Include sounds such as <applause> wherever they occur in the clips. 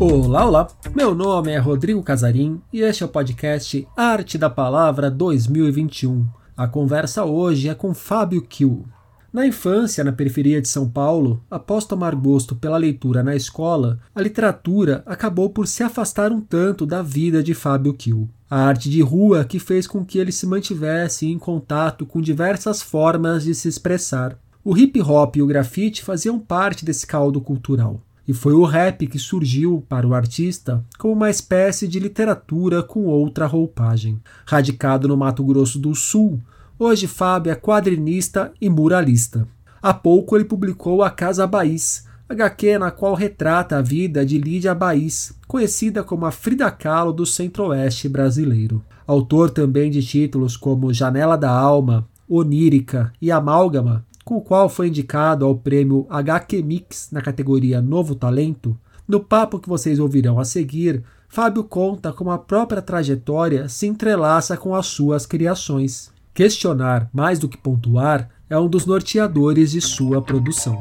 Olá, olá! Meu nome é Rodrigo Casarim e este é o podcast Arte da Palavra 2021. A conversa hoje é com Fábio Kiel. Na infância, na periferia de São Paulo, após tomar gosto pela leitura na escola, a literatura acabou por se afastar um tanto da vida de Fábio Kiel. A arte de rua que fez com que ele se mantivesse em contato com diversas formas de se expressar. O hip hop e o grafite faziam parte desse caldo cultural. E foi o rap que surgiu para o artista como uma espécie de literatura com outra roupagem. Radicado no Mato Grosso do Sul, hoje Fábio é quadrinista e muralista. Há pouco ele publicou A Casa Baís, HQ na qual retrata a vida de Lídia Baís, conhecida como a Frida Kahlo do centro-oeste brasileiro. Autor também de títulos como Janela da Alma, Onírica e Amálgama, o qual foi indicado ao prêmio HQ Mix na categoria Novo Talento, no papo que vocês ouvirão a seguir, Fábio conta como a própria trajetória se entrelaça com as suas criações. Questionar, mais do que pontuar, é um dos norteadores de sua produção.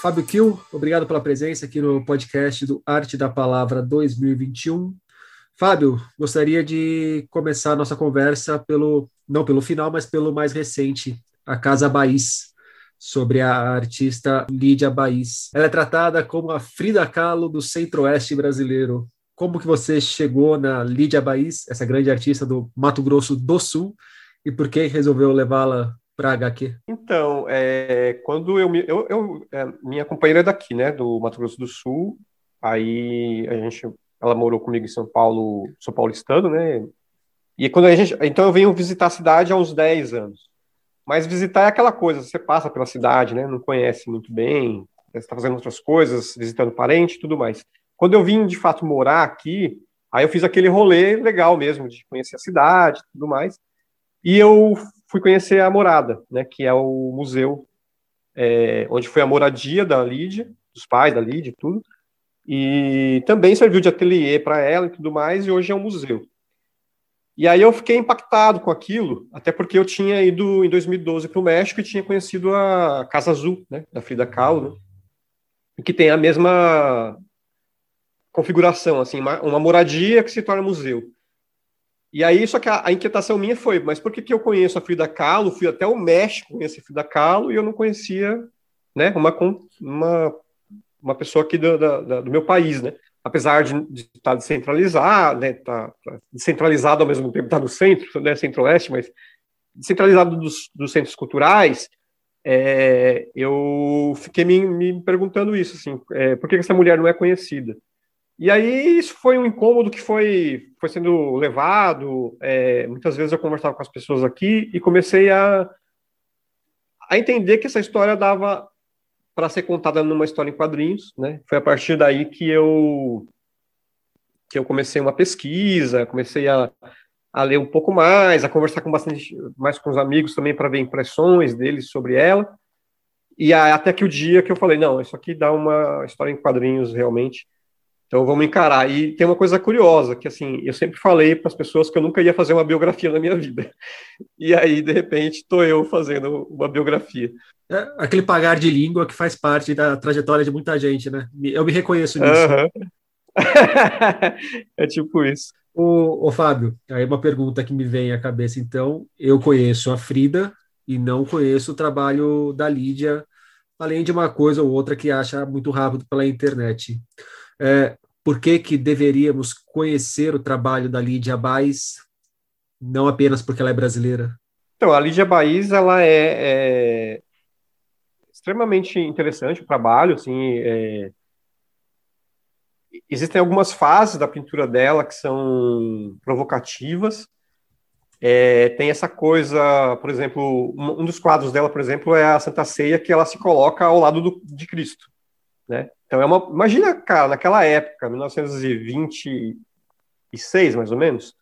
Fábio Kiel, obrigado pela presença aqui no podcast do Arte da Palavra 2021. Fábio, gostaria de começar a nossa conversa pelo, não pelo final, mas pelo mais recente, a Casa Baís, sobre a artista Lídia Baís. Ela é tratada como a Frida Kahlo do centro-oeste brasileiro. Como que você chegou na Lídia Baís, essa grande artista do Mato Grosso do Sul, e por que resolveu levá-la para HQ? Então, é, quando eu, eu, eu é, minha companheira é daqui, né, do Mato Grosso do Sul, aí a gente ela morou comigo em São Paulo, sou paulistano, né? E quando a gente, então eu venho visitar a cidade há uns 10 anos. Mas visitar é aquela coisa, você passa pela cidade, né? Não conhece muito bem, está fazendo outras coisas, visitando parente, tudo mais. Quando eu vim de fato morar aqui, aí eu fiz aquele rolê legal mesmo de conhecer a cidade, tudo mais. E eu fui conhecer a morada, né? Que é o museu é, onde foi a moradia da Lídia, dos pais da Lídia, tudo. E também serviu de ateliê para ela e tudo mais, e hoje é um museu. E aí eu fiquei impactado com aquilo, até porque eu tinha ido em 2012 para o México e tinha conhecido a Casa Azul, né, da Frida Kahlo, né, que tem a mesma configuração, assim, uma, uma, moradia que se torna museu. E aí, só que a, a, inquietação minha foi, mas por que, que eu conheço a Frida Kahlo, fui até o México conhecer a Frida Kahlo e eu não conhecia, né, uma, uma uma pessoa aqui do, do, meu país, né? Apesar de, de estar descentralizado, né? Tá, tá descentralizado ao mesmo tempo, está no centro, né? Centro-oeste, mas descentralizado dos, dos centros culturais, é, eu fiquei me, me, perguntando isso, assim, é, por que essa mulher não é conhecida? E aí isso foi um incômodo que foi, foi sendo levado, é, muitas vezes eu conversava com as pessoas aqui e comecei a, a entender que essa história dava para ser contada numa história em quadrinhos, né? Foi a partir daí que eu que eu comecei uma pesquisa, comecei a, a ler um pouco mais, a conversar com bastante mais com os amigos também para ver impressões deles sobre ela. E até que o dia que eu falei, não, isso aqui dá uma história em quadrinhos realmente. Então vamos encarar. E tem uma coisa curiosa, que assim, eu sempre falei para as pessoas que eu nunca ia fazer uma biografia na minha vida. <laughs> E aí, de repente, estou eu fazendo uma biografia. É aquele pagar de língua que faz parte da trajetória de muita gente, né? Eu me reconheço nisso. Uhum. <laughs> é tipo isso. O, o Fábio, aí uma pergunta que me vem à cabeça, então. Eu conheço a Frida e não conheço o trabalho da Lídia, além de uma coisa ou outra que acha muito rápido pela internet. É, por que, que deveríamos conhecer o trabalho da Lídia Baez, não apenas porque ela é brasileira? Então, a Lídia Baez, ela é, é extremamente interessante o trabalho, assim, é... existem algumas fases da pintura dela que são provocativas, é, tem essa coisa, por exemplo, um, dos quadros dela, por exemplo, é a Santa Ceia, que ela se coloca ao lado do, de Cristo, né? Então é uma, imagina, cara, naquela época, 1926, mais ou menos,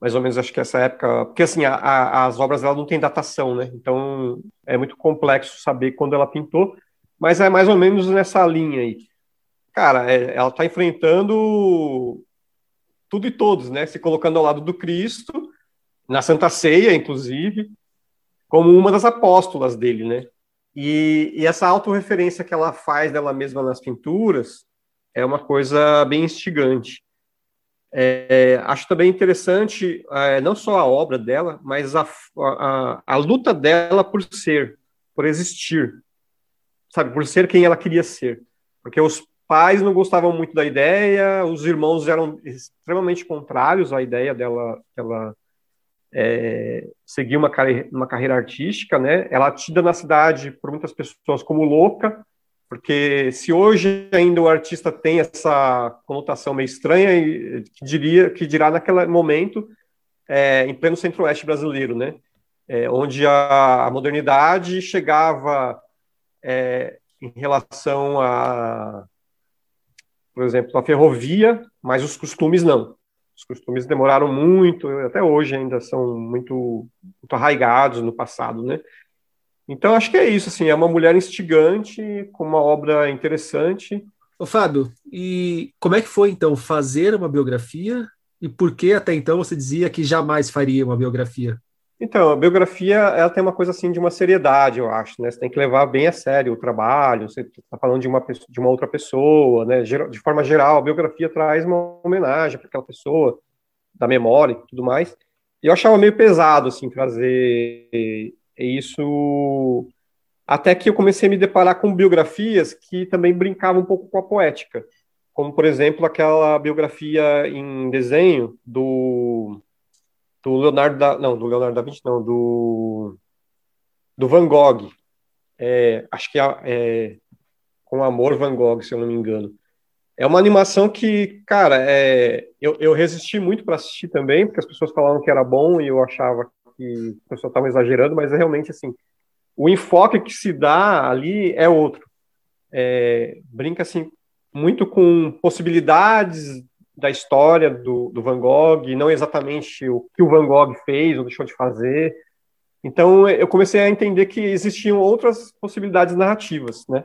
mais ou menos acho que essa época, porque assim, a, a, as obras dela não tem datação, né? Então é muito complexo saber quando ela pintou, mas é mais ou menos nessa linha aí. Cara, é, ela está enfrentando tudo e todos, né? Se colocando ao lado do Cristo, na Santa Ceia, inclusive, como uma das apóstolas dele, né? E, e essa autorreferência que ela faz dela mesma nas pinturas é uma coisa bem instigante. É, acho também interessante é, não só a obra dela, mas a, a, a, luta dela por ser, por existir, sabe, por ser quem ela queria ser. Porque os pais não gostavam muito da ideia, os irmãos eram extremamente contrários à ideia dela, ela é, seguir uma, carreira, uma carreira artística, né? Ela é tida na cidade por muitas pessoas como louca, porque se hoje ainda o artista tem essa conotação meio estranha, que diria que dirá naquele momento é, em pleno centro-oeste brasileiro, né? É, onde a, a, modernidade chegava é, em relação a, por exemplo, a ferrovia, mas os costumes não. Os costumes demoraram muito, até hoje ainda são muito, muito arraigados no passado, né? Então, acho que é isso, assim, é uma mulher instigante, com uma obra interessante. Ô, Fábio, e como é que foi, então, fazer uma biografia? E por que até então você dizia que jamais faria uma biografia? Então, a biografia, ela tem uma coisa, assim, de uma seriedade, eu acho, né? Você tem que levar bem a sério o trabalho, você está falando de uma, de uma outra pessoa, né? De forma geral, a biografia traz uma homenagem para aquela pessoa, da memória e tudo mais. E eu achava meio pesado, assim, trazer isso até que eu comecei a me deparar com biografias que também brincavam um pouco com a poética, como por exemplo aquela biografia em desenho do do Leonardo da, não do Leonardo da Vinci não do do Van Gogh é, acho que é, é, com amor Van Gogh se eu não me engano é uma animação que cara é, eu, eu resisti muito para assistir também porque as pessoas falavam que era bom e eu achava que o pessoal estava exagerando, mas é realmente assim, o enfoque que se dá ali é outro. É, brinca assim muito com possibilidades da história do, do, Van Gogh, não exatamente o que o Van Gogh fez ou deixou de fazer. Então eu comecei a entender que existiam outras possibilidades narrativas, né?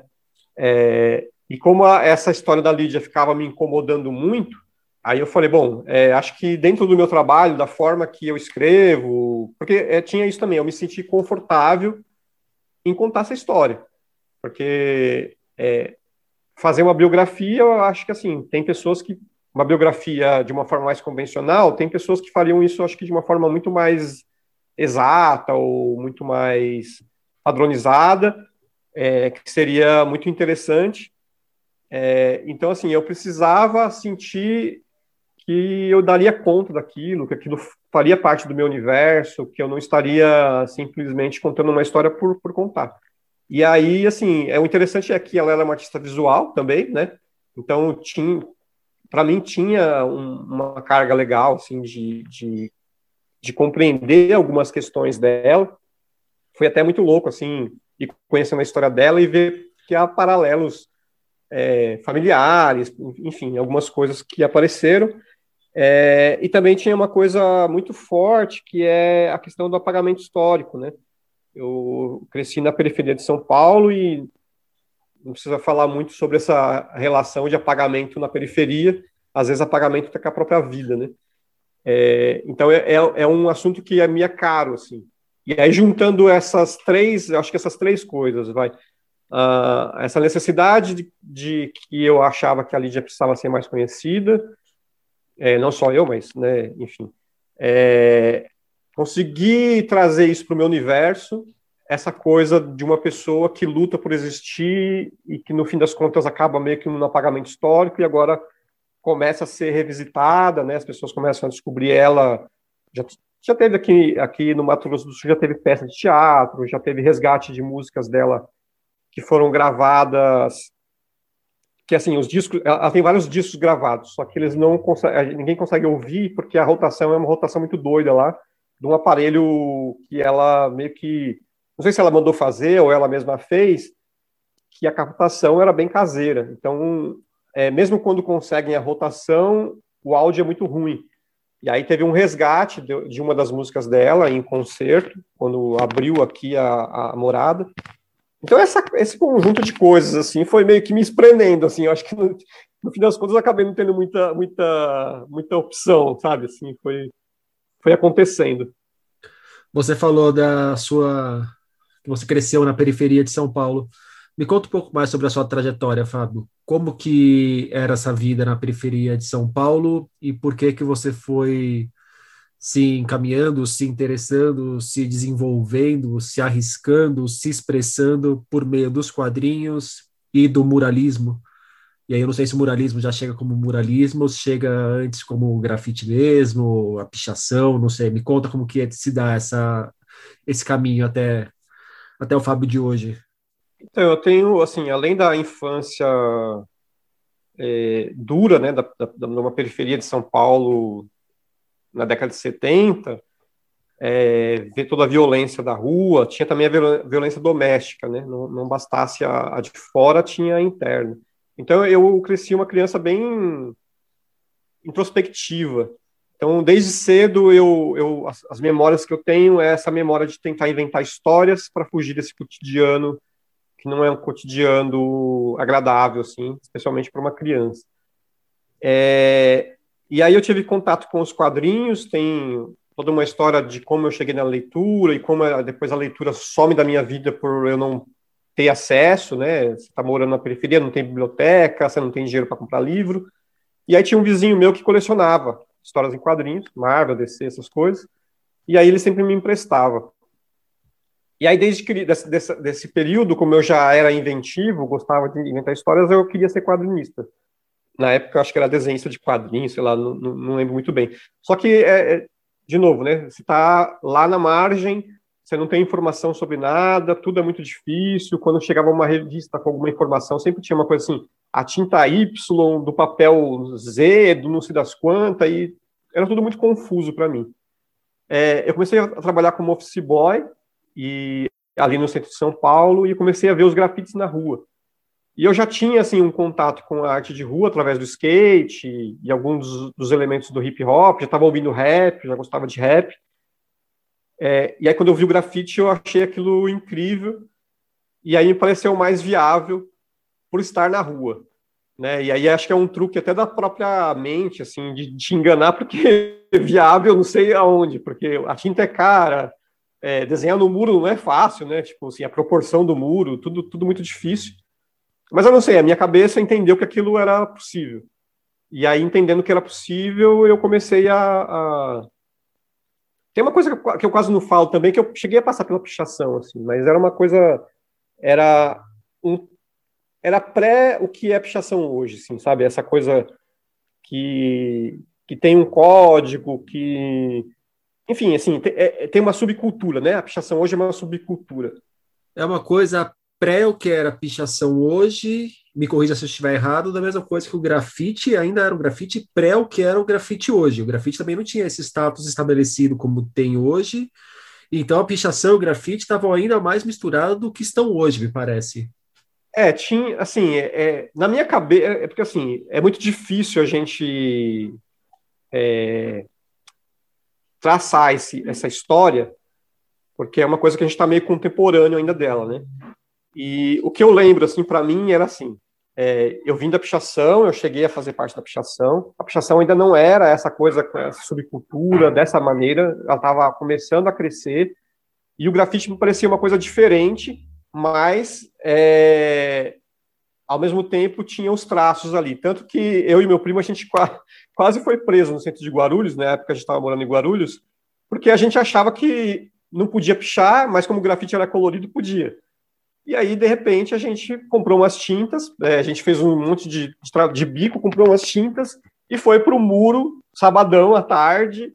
É, e como a, essa história da Lídia ficava me incomodando muito, Aí eu falei, bom, é, acho que dentro do meu trabalho, da forma que eu escrevo, porque é, tinha isso também, eu me senti confortável em contar essa história. Porque é, fazer uma biografia, eu acho que assim, tem pessoas que. Uma biografia de uma forma mais convencional, tem pessoas que fariam isso, acho que de uma forma muito mais exata ou muito mais padronizada, é, que seria muito interessante. É, então, assim, eu precisava sentir que eu daria conta daquilo, que aquilo faria parte do meu universo, que eu não estaria simplesmente contando uma história por, por contar. E aí, assim, é o interessante é que ela era uma artista visual também, né? Então, tinha, para mim, tinha um, uma carga legal, assim, de, de, de compreender algumas questões dela. Foi até muito louco, assim, ir conhecendo a história dela e ver que há paralelos é, familiares, enfim, algumas coisas que apareceram. É, e também tinha uma coisa muito forte, que é a questão do apagamento histórico, né? Eu cresci na periferia de São Paulo e não precisa falar muito sobre essa relação de apagamento na periferia, às vezes apagamento até com a própria vida, né? É, então é, é, é um assunto que é minha caro, assim. E aí juntando essas três, acho que essas três coisas, vai, uh, essa necessidade de, de, que eu achava que a Lídia precisava ser mais conhecida, é, não só eu, mas, né, enfim, é, conseguir trazer isso para o meu universo, essa coisa de uma pessoa que luta por existir e que, no fim das contas, acaba meio que num apagamento histórico e agora começa a ser revisitada, né, as pessoas começam a descobrir ela, já, já teve aqui, aqui no Mato Grosso do Sul, já teve peça de teatro, já teve resgate de músicas dela que foram gravadas que assim, os discos, ela tem vários discos gravados, só que eles não ninguém consegue ouvir porque a rotação é uma rotação muito doida lá, de um aparelho que ela meio que, não sei se ela mandou fazer ou ela mesma fez, que a captação era bem caseira. Então, é, mesmo quando conseguem a rotação, o áudio é muito ruim. E aí teve um resgate de, de uma das músicas dela em concerto, quando abriu aqui a, a morada, então, essa, esse conjunto de coisas, assim, foi meio que me espremendo, assim, eu acho que no, no fim das contas eu acabei não tendo muita, muita, muita opção, sabe, assim, foi, foi acontecendo. Você falou da sua você cresceu na periferia de São Paulo. Me conta um pouco mais sobre a sua trajetória, Fábio. Como que era essa vida na periferia de São Paulo e por que que você foi se encaminhando, se interessando, se desenvolvendo, se arriscando, se expressando por meio dos quadrinhos e do muralismo? E aí eu não sei se o muralismo já chega como muralismo ou chega antes como grafite mesmo, a pichação, não sei. Me conta como que é se dá essa, esse caminho até, até o Fábio de hoje. Então, eu tenho, assim, além da infância é, dura, né, da, da, numa periferia de São Paulo na década de 70, é, ver toda a violência da rua, tinha também a violência doméstica, né, não, não bastasse a, a de fora, tinha a interna. Então, eu cresci uma criança bem introspectiva, então, desde cedo, eu, eu as, as, memórias que eu tenho é essa memória de tentar inventar histórias para fugir desse cotidiano que não é um cotidiano agradável, assim, especialmente para uma criança. É, e aí eu tive contato com os quadrinhos, tem toda uma história de como eu cheguei na leitura e como depois a leitura some da minha vida por eu não ter acesso, né? Você está morando na periferia, não tem biblioteca, você não tem dinheiro para comprar livro. E aí tinha um vizinho meu que colecionava histórias em quadrinhos, Marvel, DC, essas coisas. E aí ele sempre me emprestava. E aí, desde que, desse, desse, desse, período, como eu já era inventivo, gostava de inventar histórias, eu queria ser quadrinista. Na época, eu acho que era desenhista de quadrinhos, sei lá, não, não, lembro muito bem. Só que, é, é, de novo, né, você está lá na margem, você não tem informação sobre nada, tudo é muito difícil. Quando chegava uma revista com alguma informação, sempre tinha uma coisa assim, a tinta Y do papel Z, do não sei das quantas, e era tudo muito confuso para mim. É, eu comecei a trabalhar como office boy, e ali no centro de São Paulo e comecei a ver os grafites na rua. E eu já tinha assim um contato com a arte de rua através do skate e, e alguns dos, dos, elementos do hip hop. Já estava ouvindo rap, já gostava de rap. É, e aí quando eu vi o grafite eu achei aquilo incrível e aí me pareceu mais viável por estar na rua, né? E aí acho que é um truque até da própria mente, assim, de te enganar porque <laughs> viável não sei aonde, porque a tinta é cara, é, desenhar no muro não é fácil, né? Tipo assim, a proporção do muro, tudo, tudo muito difícil. Mas eu não sei, a minha cabeça entendeu que aquilo era possível. E aí, entendendo que era possível, eu comecei a. a... Tem uma coisa que eu quase não falo também, que eu cheguei a passar pela pichação, assim, mas era uma coisa. Era um. Era pré o que é pichação hoje, assim, sabe? Essa coisa que, que tem um código, que enfim, assim, tem, é, tem uma subcultura, né? A pichação hoje é uma subcultura. É uma coisa pré o que era pichação hoje, me corrija se eu estiver errado, da mesma coisa que o grafite ainda era um grafite pré o que era o grafite hoje. O grafite também não tinha esse status estabelecido como tem hoje. Então a pichação e o grafite estavam ainda mais misturados do que estão hoje, me parece. É, tinha, assim, é, é na minha cabeça, é porque assim, é muito difícil a gente é, traçar esse, essa história, porque é uma coisa que a gente está meio contemporâneo ainda dela, né? E o que eu lembro, assim, para mim era assim: é, eu vim da pichação, eu cheguei a fazer parte da pichação. A pichação ainda não era essa coisa, essa subcultura dessa maneira, ela estava começando a crescer. E o grafite me parecia uma coisa diferente, mas é, ao mesmo tempo tinha os traços ali. Tanto que eu e meu primo, a gente quase foi preso no centro de Guarulhos, na época a gente estava morando em Guarulhos, porque a gente achava que não podia pichar, mas como o grafite era colorido, podia. E aí, de repente, a gente comprou umas tintas, é, a gente fez um monte de, de, de bico, comprou umas tintas e foi para o muro, sabadão à tarde,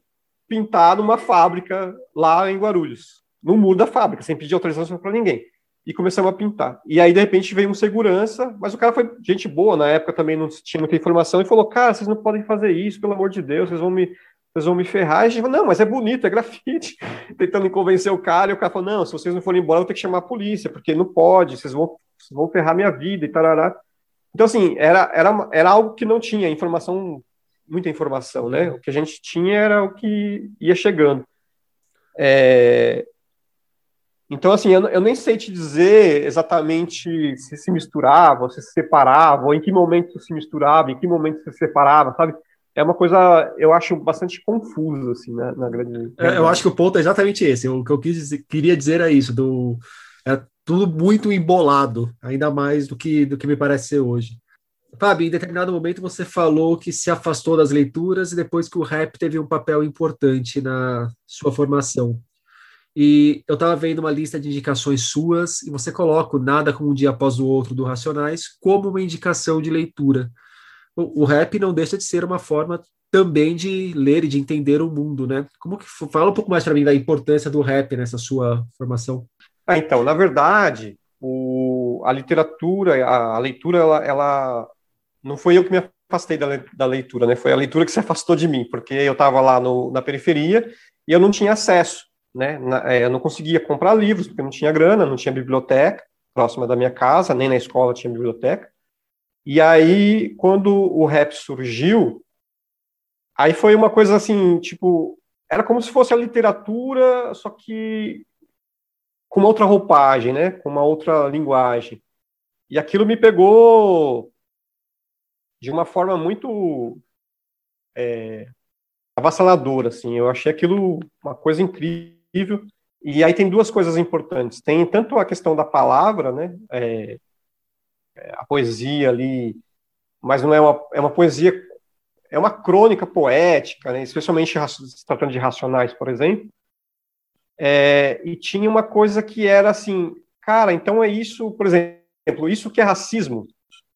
pintar numa fábrica lá em Guarulhos. No muro da fábrica, sem pedir autorização para ninguém e começamos a pintar. E aí, de repente, veio um segurança, mas o cara foi gente boa, na época também não tinha muita informação, e falou, cara, vocês não podem fazer isso, pelo amor de Deus, vocês vão me, vocês vão me ferrar. E a gente falou, não, mas é bonito, é grafite. <laughs> Tentando convencer o cara, e o cara falou, não, se vocês não forem embora, eu vou ter que chamar a polícia, porque não pode, vocês vão, vocês vão ferrar minha vida e tarará. Então, assim, era, era, era algo que não tinha informação, muita informação, né? O que a gente tinha era o que ia chegando. É, então, assim, eu, eu, nem sei te dizer exatamente se se misturava, se se separava, em que momento se misturava, em que momento se separava, sabe? É uma coisa, eu acho, bastante confusa, assim, né, na grande... É, eu acho que o ponto é exatamente esse. O que eu dizer, queria dizer é isso, do... é tudo muito embolado, ainda mais do que, do que me parece ser hoje. Fábio, em determinado momento você falou que se afastou das leituras e depois que o rap teve um papel importante na sua formação. E eu estava vendo uma lista de indicações suas e você coloca o Nada como um Dia Após o Outro do Racionais como uma indicação de leitura. O, rap não deixa de ser uma forma também de ler e de entender o mundo, né? Como que fala um pouco mais para mim da importância do rap nessa sua formação? Ah, então, na verdade, o, a literatura, a, a leitura, ela, ela, não foi eu que me afastei da, da, leitura, né? Foi a leitura que se afastou de mim, porque eu estava lá no, na periferia e eu não tinha acesso, né? Na, é, eu não conseguia comprar livros porque não tinha grana, não tinha biblioteca próxima da minha casa, nem na escola tinha biblioteca. E aí, quando o rap surgiu, Aí foi uma coisa assim, tipo, era como se fosse a literatura, só que com uma outra roupagem, né? Com uma outra linguagem. E aquilo me pegou de uma forma muito é, avassaladora, assim. Eu achei aquilo uma coisa incrível. E aí tem duas coisas importantes. Tem tanto a questão da palavra, né? É, a poesia ali, mas não é uma, é uma poesia é uma crônica poética, né, especialmente se tratando de racionais, por exemplo. É, e tinha uma coisa que era assim, cara, então é isso, por exemplo, isso que é racismo.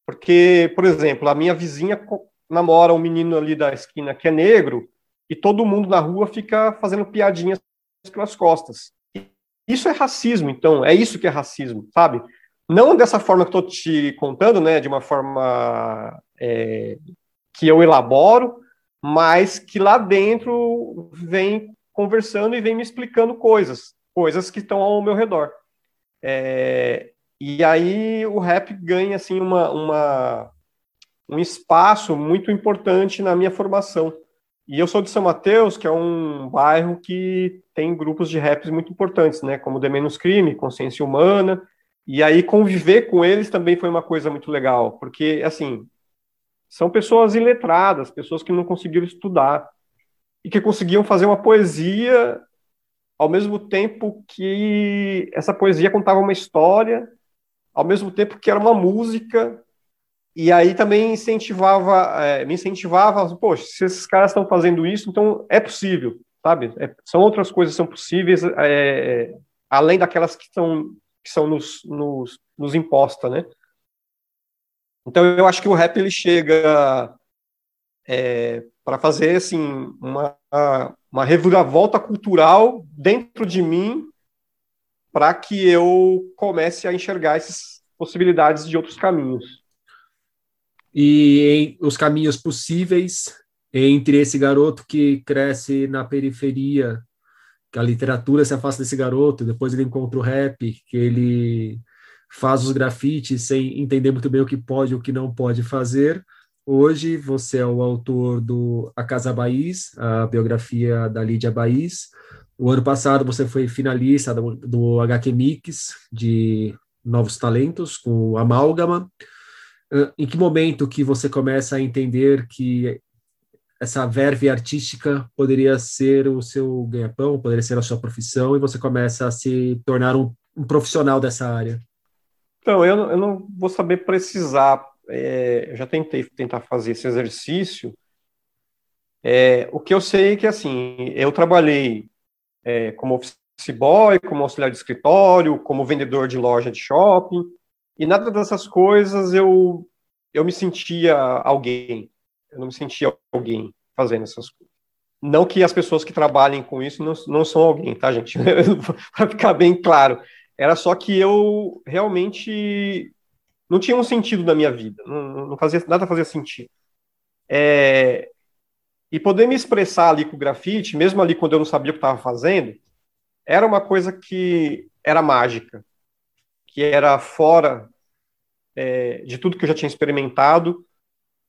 Porque, por exemplo, a minha vizinha namora um menino ali da esquina que é negro e todo mundo na rua fica fazendo piadinhas pelas costas. Isso é racismo, então, é isso que é racismo, sabe? Não dessa forma que estou te contando, né, de uma forma é, que eu elaboro, mas que lá dentro vem conversando e vem me explicando coisas, coisas que estão ao meu redor. É, e aí o rap ganha assim uma, uma, um espaço muito importante na minha formação. E eu sou de São Mateus, que é um bairro que tem grupos de raps muito importantes, né, como The Menos Crime, Consciência Humana, e aí conviver com eles também foi uma coisa muito legal, porque assim, são pessoas iletradas, pessoas que não conseguiram estudar e que conseguiam fazer uma poesia ao mesmo tempo que essa poesia contava uma história, ao mesmo tempo que era uma música, e aí também incentivava, é, me incentivava, poxa, se esses caras estão fazendo isso, então é possível, sabe? É, são outras coisas que são possíveis, é, além daquelas que, são, que são nos, nos, nos impostas, né? Então eu acho que o rap ele chega é, para fazer assim uma, uma reviravolta cultural dentro de mim para que eu comece a enxergar essas possibilidades de outros caminhos. E os caminhos possíveis entre esse garoto que cresce na periferia, que a literatura se afasta desse garoto, depois ele encontra o rap, que ele faz os grafites sem entender muito bem o que pode e o que não pode fazer. Hoje você é o autor do A Casa Baís, a biografia da Lídia Baís. O ano passado você foi finalista do, do HQ Mix de Novos Talentos com Amálgama. Em que momento que você começa a entender que essa verve artística poderia ser o seu ganha-pão, poderia ser a sua profissão, e você começa a se tornar um, um profissional dessa área? Então, eu eu não vou saber precisar. É, eu já tentei tentar fazer esse exercício. É, o que eu sei é que, assim, eu trabalhei é, como office boy, como auxiliar de escritório, como vendedor de loja de shopping, e nada dessas coisas eu, eu me sentia alguém. Eu não me sentia alguém fazendo essas coisas. Não que as pessoas que trabalhem com isso não, não são alguém, tá, gente? <laughs> Para ficar bem claro. Era só que eu realmente não tinha um sentido na minha vida, não, não fazia nada fazia sentido. É, e poder me expressar ali com o grafite, mesmo ali quando eu não sabia o que estava fazendo, era uma coisa que era mágica, que era fora é, de tudo que eu já tinha experimentado,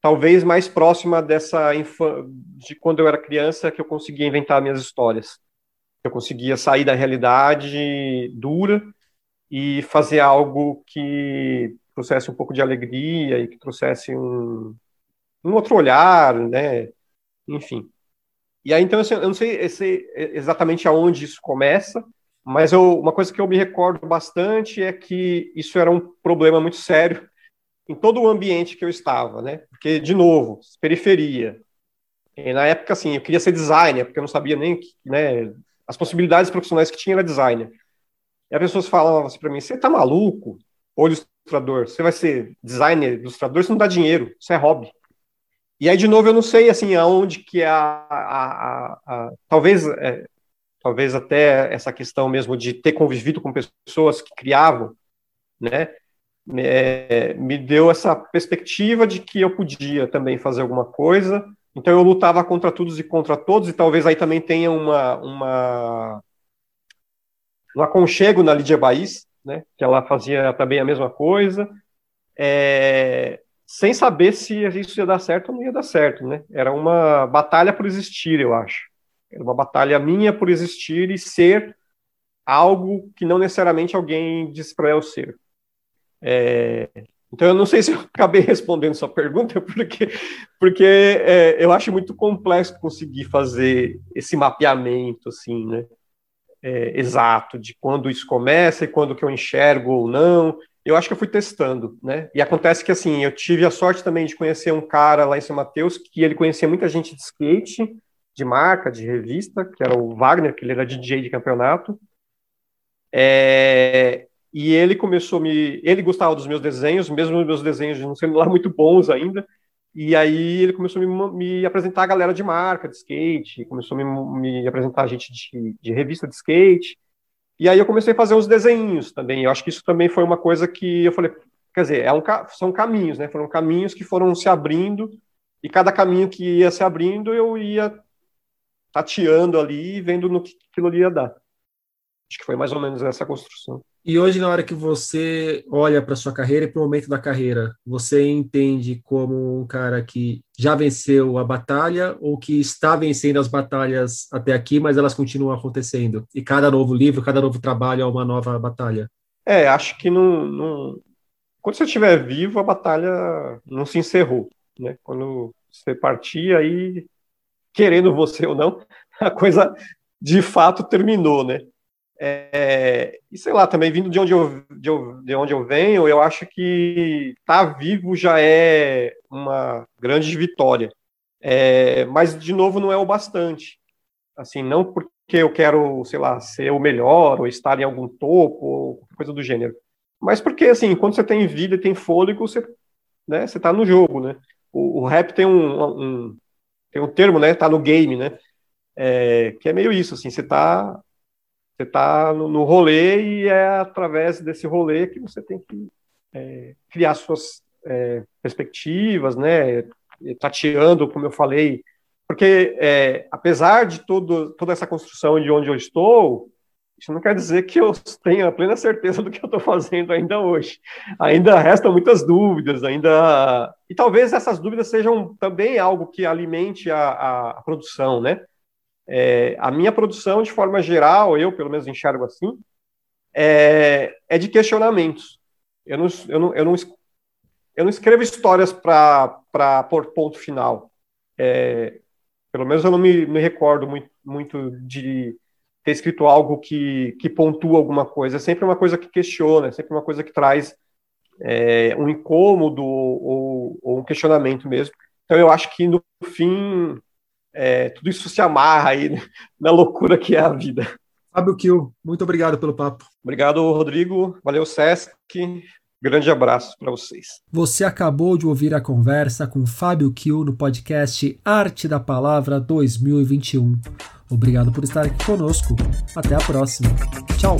talvez mais próxima dessa de quando eu era criança que eu conseguia inventar minhas histórias. Eu conseguia sair da realidade dura e fazer algo que trouxesse um pouco de alegria e que trouxesse um, um outro olhar, né? Enfim. E aí, então, eu não sei exatamente aonde isso começa, mas eu, uma coisa que eu me recordo bastante é que isso era um problema muito sério em todo o ambiente que eu estava, né? Porque, de novo, periferia. E na época, assim, eu queria ser designer, porque eu não sabia nem, né, as possibilidades profissionais que tinha era designer. E as pessoas falavam assim para mim: você tá maluco? Ou ilustrador? Você vai ser designer, ilustrador, isso não dá dinheiro, isso é hobby. E aí, de novo, eu não sei, assim, aonde que é a... a, a, a talvez, é, talvez até essa questão mesmo de ter convivido com pessoas que criavam, né, é, me deu essa perspectiva de que eu podia também fazer alguma coisa. Então eu lutava contra todos e contra todos, e talvez aí também tenha uma, uma um aconchego na Lídia Baís, né, que ela fazia também a mesma coisa, é, sem saber se isso ia dar certo ou não ia dar certo, né? Era uma batalha por existir, eu acho. Era uma batalha minha por existir e ser algo que não necessariamente alguém disse para eu ser. É, então, eu não sei se eu acabei respondendo sua pergunta, <laughs> porque, porque é, eu acho muito complexo conseguir fazer esse mapeamento, assim, né? É, exato de quando isso começa e quando que eu enxergo ou não. Eu acho que eu fui testando, né? E acontece que, assim, eu tive a sorte também de conhecer um cara lá em São Mateus que ele conhecia muita gente de skate, de marca, de revista, que era o Wagner, que ele era DJ de campeonato. É, e ele começou a me. Ele gostava dos meus desenhos, mesmo os meus desenhos não sendo lá muito bons ainda. E aí ele começou a me, me apresentar a galera de marca, de skate, começou a me, me apresentar a gente de, de, revista de skate. E aí eu comecei a fazer uns desenhos também. Eu acho que isso também foi uma coisa que eu falei, quer dizer, é um, são caminhos, né? Foram caminhos que foram se abrindo, e cada caminho que ia se abrindo, eu ia tateando ali e vendo no que aquilo ia dar. Acho que foi mais ou menos essa construção. E hoje, na hora que você olha para sua carreira e para o momento da carreira, você entende como um cara que já venceu a batalha ou que está vencendo as batalhas até aqui, mas elas continuam acontecendo? E cada novo livro, cada novo trabalho é uma nova batalha? É, acho que não, não... quando você estiver vivo, a batalha não se encerrou. Né? Quando você partir, aí, querendo você ou não, <laughs> a coisa de fato terminou, né? É, e sei lá, também vindo de onde, eu, de, de onde eu venho, eu acho que estar tá vivo já é uma grande vitória. É, mas, de novo, não é o bastante. Assim, não porque eu quero, sei lá, ser o melhor, ou estar em algum topo, ou coisa do gênero. Mas porque, assim, quando você tem vida e tem fôlego, você, né, você tá no jogo, né? O, o rap tem um, um, tem um termo, né? Tá no game, né? É, que é meio isso, assim, você tá você está no, no, rolê e é através desse rolê que você tem que é, criar suas é, perspectivas, né? Tateando, como eu falei, porque é, apesar de todo, toda essa construção de onde eu estou, isso não quer dizer que eu tenha plena certeza do que eu estou fazendo ainda hoje. Ainda restam muitas dúvidas, ainda e talvez essas dúvidas sejam também algo que alimente a, a produção, né? É, a minha produção, de forma geral, eu pelo menos enxergo assim, é, é de questionamentos. Eu não, eu, não, eu, não, eu não escrevo histórias para pôr ponto final. É, pelo menos eu não me, me recordo muito, muito de ter escrito algo que, que pontua alguma coisa. É sempre uma coisa que questiona, é sempre uma coisa que traz é, um incômodo ou, ou, um questionamento mesmo. Então eu acho que no fim é, tudo isso se amarra aí <laughs> na loucura que é a vida. Fábio Kiel, muito obrigado pelo papo. Obrigado, Rodrigo. Valeu, Sesc. Grande abraço para vocês. Você acabou de ouvir a conversa com Fábio Kiel no podcast Arte da Palavra 2021. Obrigado por estar aqui conosco. Até a próxima. Tchau.